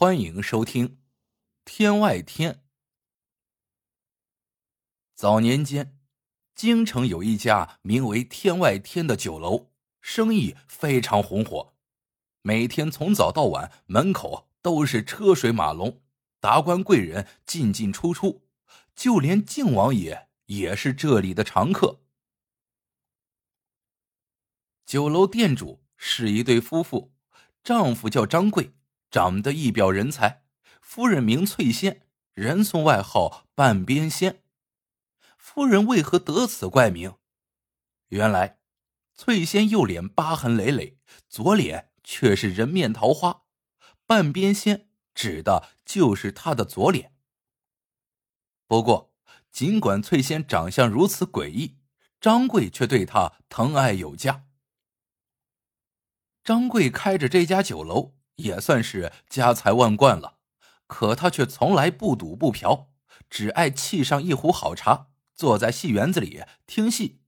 欢迎收听《天外天》。早年间，京城有一家名为“天外天”的酒楼，生意非常红火。每天从早到晚，门口都是车水马龙，达官贵人进进出出，就连靖王爷也是这里的常客。酒楼店主是一对夫妇，丈夫叫张贵。长得一表人才，夫人名翠仙，人送外号“半边仙”。夫人为何得此怪名？原来，翠仙右脸疤痕累累，左脸却是人面桃花，“半边仙”指的就是她的左脸。不过，尽管翠仙长相如此诡异，张贵却对她疼爱有加。张贵开着这家酒楼。也算是家财万贯了，可他却从来不赌不嫖，只爱沏上一壶好茶，坐在戏园子里听戏。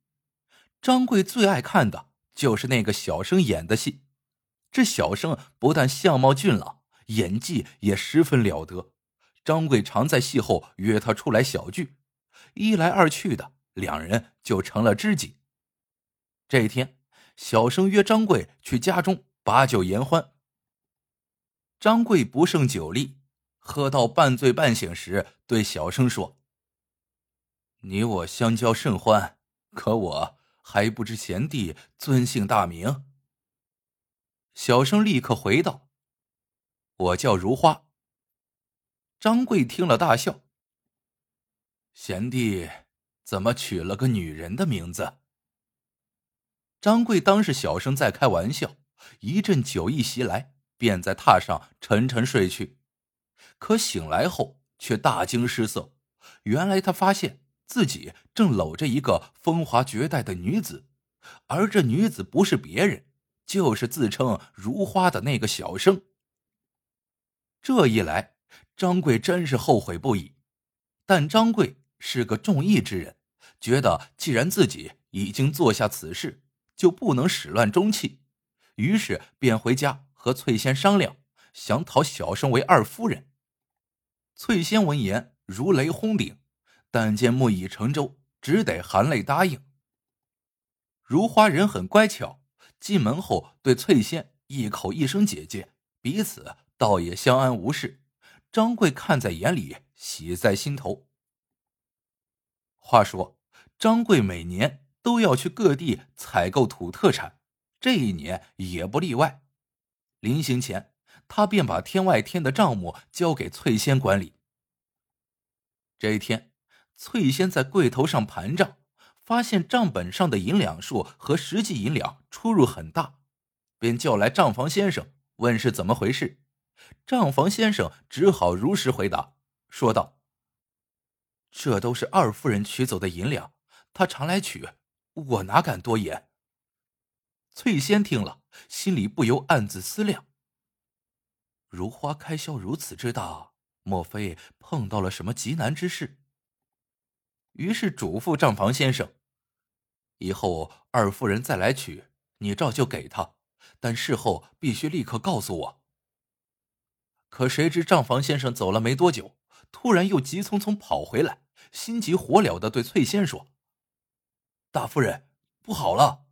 张贵最爱看的就是那个小生演的戏，这小生不但相貌俊朗，演技也十分了得。张贵常在戏后约他出来小聚，一来二去的，两人就成了知己。这一天，小生约张贵去家中把酒言欢。张贵不胜酒力，喝到半醉半醒时，对小生说：“你我相交甚欢，可我还不知贤弟尊姓大名。”小生立刻回道：“我叫如花。”张贵听了大笑：“贤弟怎么取了个女人的名字？”张贵当是小生在开玩笑，一阵酒意袭来。便在榻上沉沉睡去，可醒来后却大惊失色。原来他发现自己正搂着一个风华绝代的女子，而这女子不是别人，就是自称如花的那个小生。这一来，张贵真是后悔不已。但张贵是个重义之人，觉得既然自己已经做下此事，就不能始乱终弃，于是便回家。和翠仙商量，想讨小生为二夫人。翠仙闻言如雷轰顶，但见木已成舟，只得含泪答应。如花人很乖巧，进门后对翠仙一口一声姐姐，彼此倒也相安无事。张贵看在眼里，喜在心头。话说，张贵每年都要去各地采购土特产，这一年也不例外。临行前，他便把天外天的账目交给翠仙管理。这一天，翠仙在柜头上盘账，发现账本上的银两数和实际银两出入很大，便叫来账房先生问是怎么回事。账房先生只好如实回答，说道：“这都是二夫人取走的银两，她常来取，我哪敢多言。”翠仙听了，心里不由暗自思量：如花开销如此之大，莫非碰到了什么极难之事？于是嘱咐账房先生：“以后二夫人再来取，你照旧给她，但事后必须立刻告诉我。”可谁知账房先生走了没多久，突然又急匆匆跑回来，心急火燎的对翠仙说：“大夫人，不好了！”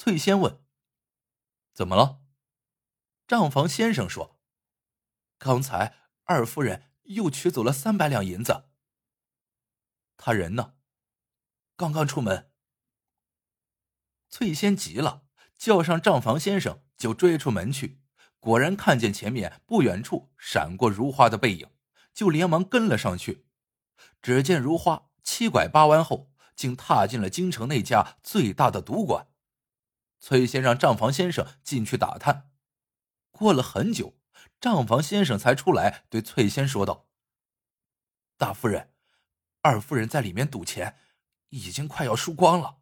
翠仙问：“怎么了？”账房先生说：“刚才二夫人又取走了三百两银子。他人呢？刚刚出门。”翠仙急了，叫上账房先生就追出门去。果然看见前面不远处闪过如花的背影，就连忙跟了上去。只见如花七拐八弯后，竟踏进了京城那家最大的赌馆。崔仙让账房先生进去打探，过了很久，账房先生才出来，对翠仙说道：“大夫人，二夫人在里面赌钱，已经快要输光了。”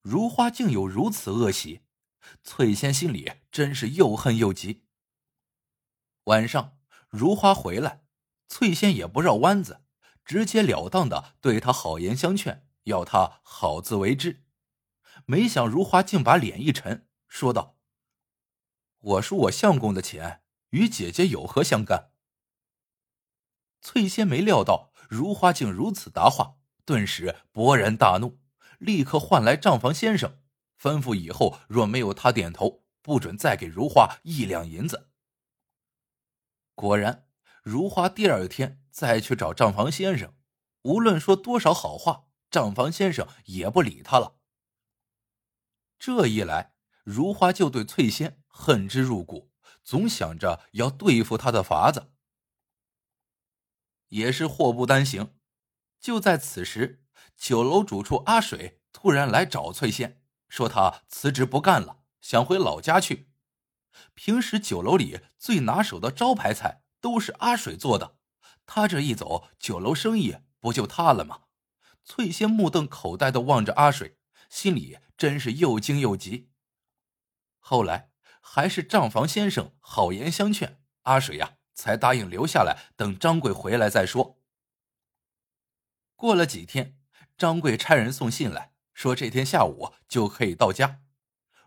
如花竟有如此恶习，翠仙心里真是又恨又急。晚上，如花回来，翠仙也不绕弯子，直截了当的对他好言相劝，要他好自为之。没想如花竟把脸一沉，说道：“我输我相公的钱，与姐姐有何相干？”翠仙没料到如花竟如此答话，顿时勃然大怒，立刻唤来账房先生，吩咐以后若没有他点头，不准再给如花一两银子。果然，如花第二天再去找账房先生，无论说多少好话，账房先生也不理他了。这一来，如花就对翠仙恨之入骨，总想着要对付他的法子。也是祸不单行，就在此时，酒楼主厨阿水突然来找翠仙，说他辞职不干了，想回老家去。平时酒楼里最拿手的招牌菜都是阿水做的，他这一走，酒楼生意不就塌了吗？翠仙目瞪口呆的望着阿水，心里真是又惊又急。后来还是账房先生好言相劝，阿水呀。才答应留下来，等张贵回来再说。过了几天，张贵差人送信来说，这天下午就可以到家。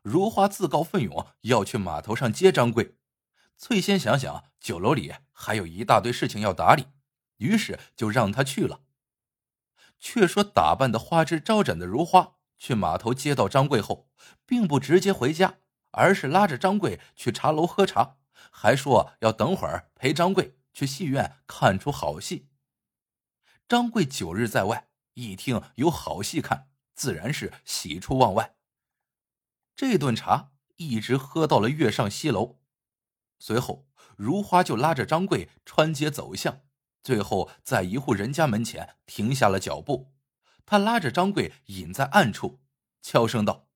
如花自告奋勇要去码头上接张贵。翠仙想想酒楼里还有一大堆事情要打理，于是就让他去了。却说打扮的花枝招展的如花去码头接到张贵后，并不直接回家，而是拉着张贵去茶楼喝茶。还说要等会儿陪张贵去戏院看出好戏。张贵九日在外，一听有好戏看，自然是喜出望外。这顿茶一直喝到了月上西楼，随后如花就拉着张贵穿街走巷，最后在一户人家门前停下了脚步。他拉着张贵隐在暗处，悄声道：“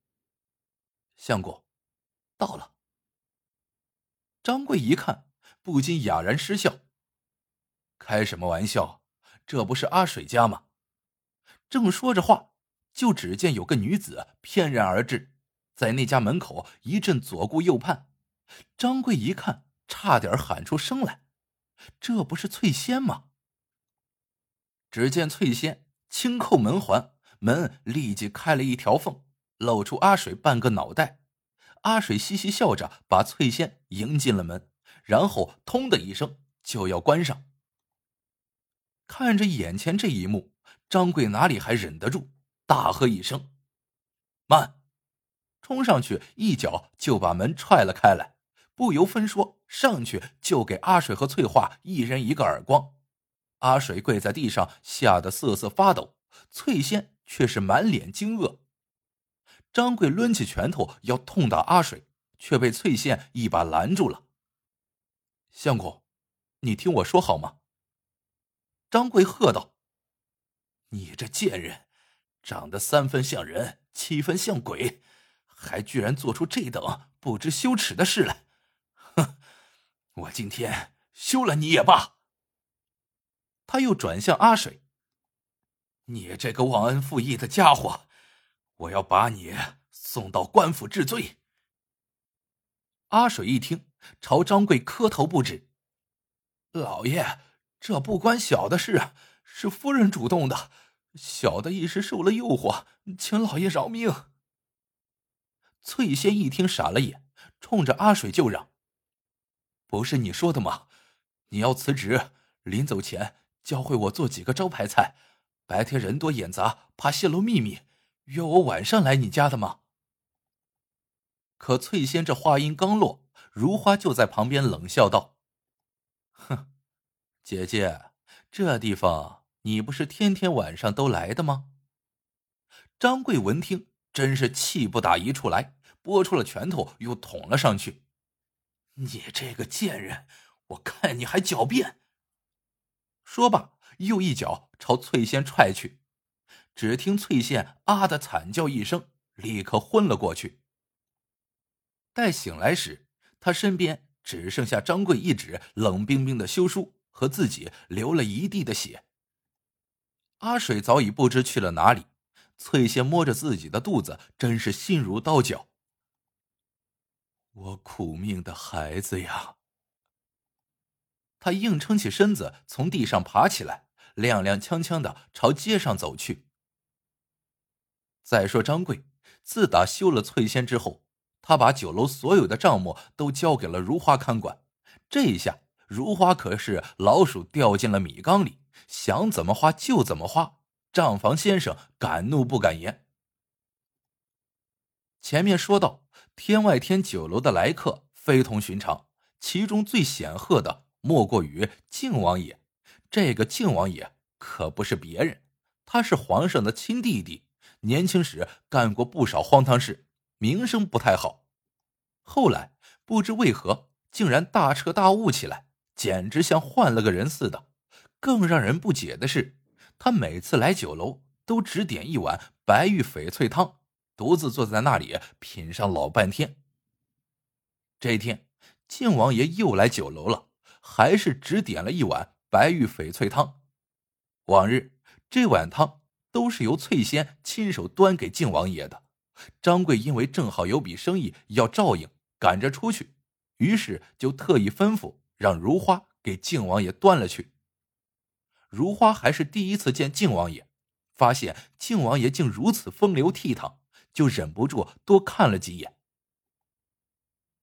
相公，到了。”张贵一看，不禁哑然失笑。开什么玩笑？这不是阿水家吗？正说着话，就只见有个女子翩然而至，在那家门口一阵左顾右盼。张贵一看，差点喊出声来：“这不是翠仙吗？”只见翠仙轻扣门环，门立即开了一条缝，露出阿水半个脑袋。阿水嘻嘻笑着，把翠仙迎进了门，然后“通”的一声就要关上。看着眼前这一幕，张贵哪里还忍得住，大喝一声：“慢！”冲上去一脚就把门踹了开来，不由分说上去就给阿水和翠花一人一个耳光。阿水跪在地上，吓得瑟瑟发抖；翠仙却是满脸惊愕。张贵抡起拳头要痛打阿水，却被翠仙一把拦住了。相公，你听我说好吗？张贵喝道：“你这贱人，长得三分像人，七分像鬼，还居然做出这等不知羞耻的事来！哼，我今天休了你也罢。”他又转向阿水：“你这个忘恩负义的家伙！”我要把你送到官府治罪。阿水一听，朝张贵磕头不止。老爷，这不关小的事，是夫人主动的，小的一时受了诱惑，请老爷饶命。翠仙一听傻了眼，冲着阿水就嚷：“不是你说的吗？你要辞职，临走前教会我做几个招牌菜，白天人多眼杂，怕泄露秘密。”约我晚上来你家的吗？可翠仙这话音刚落，如花就在旁边冷笑道：“哼，姐姐，这地方你不是天天晚上都来的吗？”张贵闻听，真是气不打一处来，拨出了拳头又捅了上去。你这个贱人，我看你还狡辩！说罢，又一脚朝翠仙踹去。只听翠仙啊的惨叫一声，立刻昏了过去。待醒来时，他身边只剩下张贵一纸冷冰冰的休书和自己流了一地的血。阿水早已不知去了哪里。翠仙摸着自己的肚子，真是心如刀绞。我苦命的孩子呀！他硬撑起身子，从地上爬起来，踉踉跄跄的朝街上走去。再说张贵，自打休了翠仙之后，他把酒楼所有的账目都交给了如花看管。这一下，如花可是老鼠掉进了米缸里，想怎么花就怎么花。账房先生敢怒不敢言。前面说到，天外天酒楼的来客非同寻常，其中最显赫的莫过于靖王爷。这个靖王爷可不是别人，他是皇上的亲弟弟，年轻时干过不少荒唐事，名声不太好。后来不知为何，竟然大彻大悟起来，简直像换了个人似的。更让人不解的是。他每次来酒楼，都只点一碗白玉翡翠汤，独自坐在那里品上老半天。这一天，靖王爷又来酒楼了，还是只点了一碗白玉翡翠汤。往日这碗汤都是由翠仙亲手端给靖王爷的。张贵因为正好有笔生意要照应，赶着出去，于是就特意吩咐让如花给靖王爷端了去。如花还是第一次见靖王爷，发现靖王爷竟如此风流倜傥，就忍不住多看了几眼。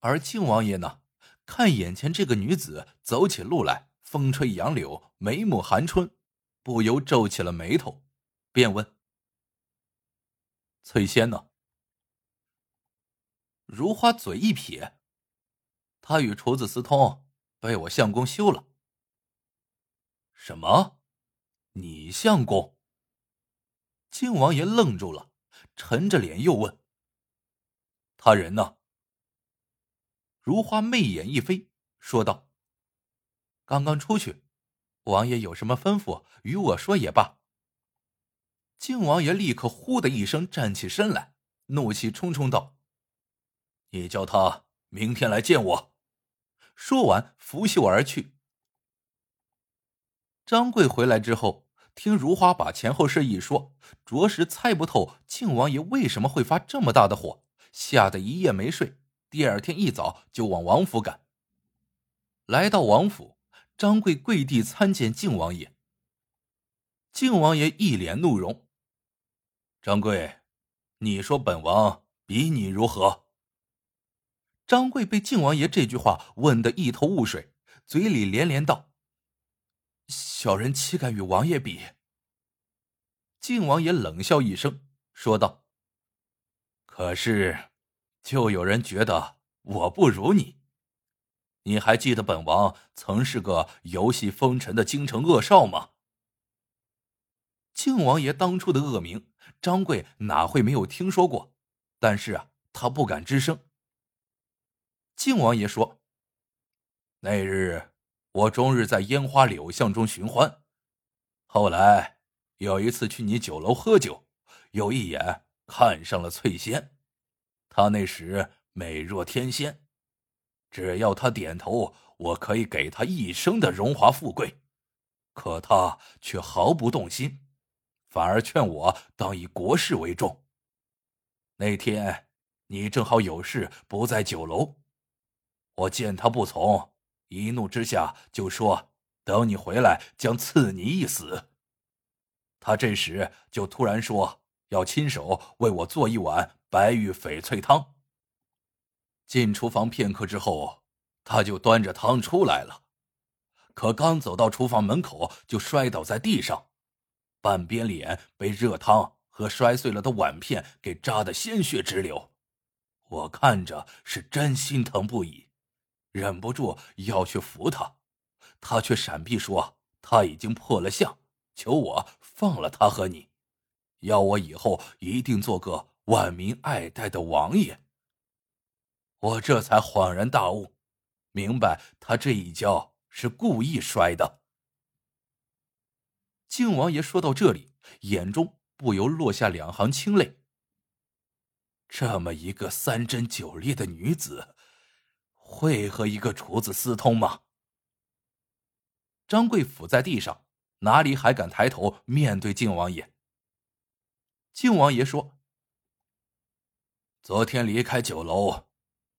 而靖王爷呢，看眼前这个女子走起路来风吹杨柳，眉目含春，不由皱起了眉头，便问：“翠仙呢？”如花嘴一撇：“她与厨子私通，被我相公休了。”什么？你相公？靖王爷愣住了，沉着脸又问：“他人呢？”如花媚眼一飞，说道：“刚刚出去，王爷有什么吩咐，与我说也罢。”靖王爷立刻呼的一声站起身来，怒气冲冲道：“你叫他明天来见我。”说完，拂袖而去。张贵回来之后。听如花把前后事一说，着实猜不透靖王爷为什么会发这么大的火，吓得一夜没睡。第二天一早就往王府赶。来到王府，张贵跪地参见靖王爷。靖王爷一脸怒容：“张贵，你说本王比你如何？”张贵被靖王爷这句话问得一头雾水，嘴里连连道。小人岂敢与王爷比？靖王爷冷笑一声，说道：“可是，就有人觉得我不如你。你还记得本王曾是个游戏风尘的京城恶少吗？”靖王爷当初的恶名，张贵哪会没有听说过？但是啊，他不敢吱声。靖王爷说：“那日。”我终日在烟花柳巷中寻欢，后来有一次去你酒楼喝酒，又一眼看上了翠仙。她那时美若天仙，只要她点头，我可以给她一生的荣华富贵。可她却毫不动心，反而劝我当以国事为重。那天你正好有事不在酒楼，我见她不从。一怒之下就说：“等你回来，将赐你一死。”他这时就突然说要亲手为我做一碗白玉翡翠汤。进厨房片刻之后，他就端着汤出来了，可刚走到厨房门口，就摔倒在地上，半边脸被热汤和摔碎了的碗片给扎得鲜血直流。我看着是真心疼不已。忍不住要去扶他，他却闪避说他已经破了相，求我放了他和你，要我以后一定做个万民爱戴的王爷。我这才恍然大悟，明白他这一跤是故意摔的。靖王爷说到这里，眼中不由落下两行清泪。这么一个三贞九烈的女子。会和一个厨子私通吗？张贵俯在地上，哪里还敢抬头面对靖王爷？靖王爷说：“昨天离开酒楼，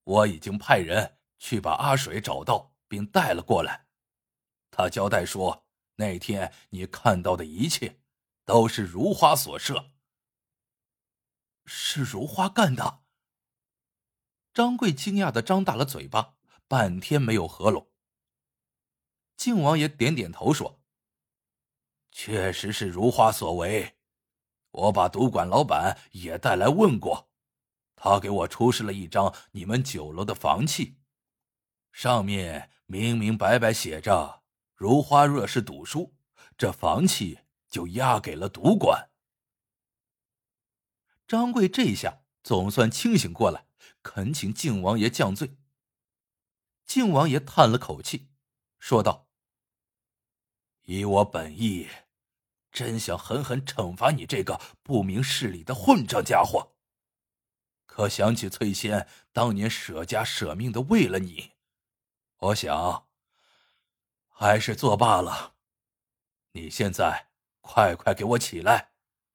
我已经派人去把阿水找到，并带了过来。他交代说，那天你看到的一切，都是如花所设。是如花干的。”张贵惊讶的张大了嘴巴，半天没有合拢。靖王爷点点头说：“确实是如花所为，我把赌馆老板也带来问过，他给我出示了一张你们酒楼的房契，上面明明白白写着，如花若是赌输，这房契就押给了赌馆。”张贵这下总算清醒过来，恳请靖王爷降罪。靖王爷叹了口气，说道：“以我本意，真想狠狠惩罚你这个不明事理的混账家伙。可想起翠仙当年舍家舍命的为了你，我想还是作罢了。你现在快快给我起来！”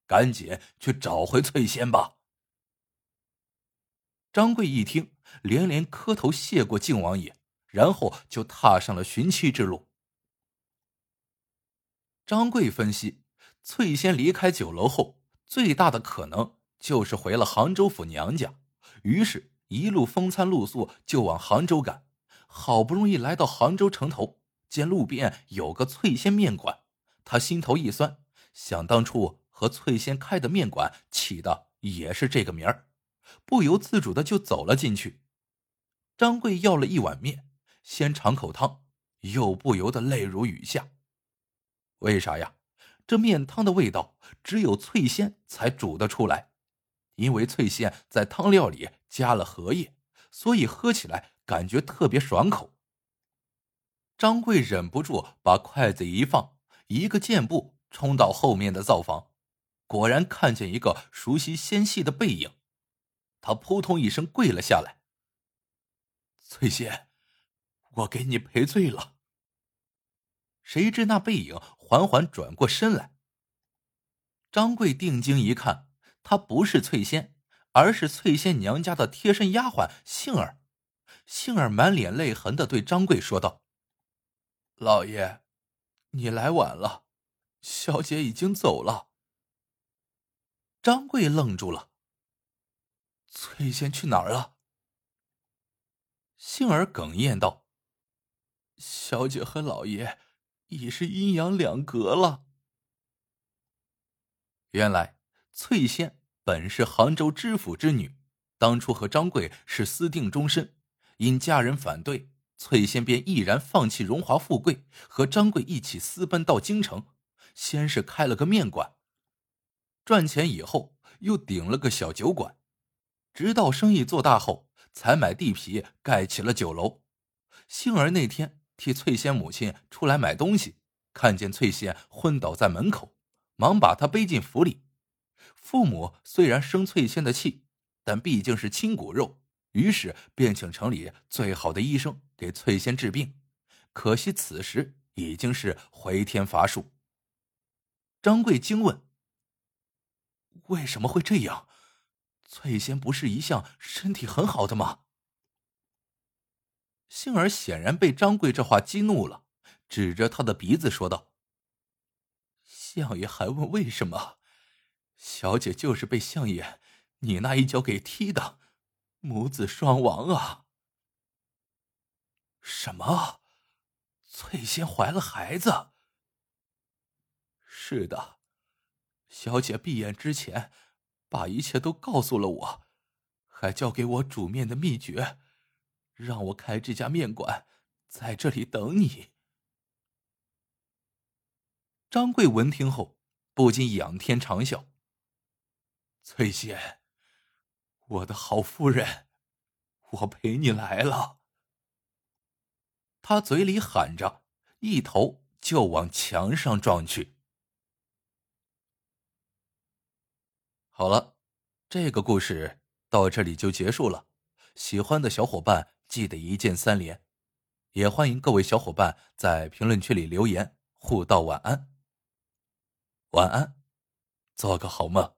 赶紧去找回翠仙吧！张贵一听，连连磕头谢过靖王爷，然后就踏上了寻妻之路。张贵分析，翠仙离开酒楼后，最大的可能就是回了杭州府娘家，于是，一路风餐露宿就往杭州赶。好不容易来到杭州城头，见路边有个翠仙面馆，他心头一酸，想当初。和翠仙开的面馆起的也是这个名儿，不由自主的就走了进去。张贵要了一碗面，先尝口汤，又不由得泪如雨下。为啥呀？这面汤的味道只有翠仙才煮得出来，因为翠仙在汤料里加了荷叶，所以喝起来感觉特别爽口。张贵忍不住把筷子一放，一个箭步冲到后面的灶房。果然看见一个熟悉纤细的背影，他扑通一声跪了下来。翠仙，我给你赔罪了。谁知那背影缓缓转过身来。张贵定睛一看，她不是翠仙，而是翠仙娘家的贴身丫鬟杏儿。杏儿满脸泪痕的对张贵说道：“老爷，你来晚了，小姐已经走了。”张贵愣住了。翠仙去哪儿了？杏儿哽咽道：“小姐和老爷已是阴阳两隔了。”原来翠仙本是杭州知府之女，当初和张贵是私定终身，因家人反对，翠仙便毅然放弃荣华富贵，和张贵一起私奔到京城，先是开了个面馆。赚钱以后，又顶了个小酒馆，直到生意做大后，才买地皮盖起了酒楼。幸而那天替翠仙母亲出来买东西，看见翠仙昏倒在门口，忙把她背进府里。父母虽然生翠仙的气，但毕竟是亲骨肉，于是便请城里最好的医生给翠仙治病。可惜此时已经是回天乏术。张贵惊问。为什么会这样？翠仙不是一向身体很好的吗？杏儿显然被张贵这话激怒了，指着他的鼻子说道：“相爷还问为什么？小姐就是被相爷你那一脚给踢的，母子双亡啊！”什么？翠仙怀了孩子？是的。小姐闭眼之前，把一切都告诉了我，还教给我煮面的秘诀，让我开这家面馆，在这里等你。张贵闻听后，不禁仰天长啸：“翠仙，我的好夫人，我陪你来了。”他嘴里喊着，一头就往墙上撞去。好了，这个故事到这里就结束了。喜欢的小伙伴记得一键三连，也欢迎各位小伙伴在评论区里留言互道晚安。晚安，做个好梦。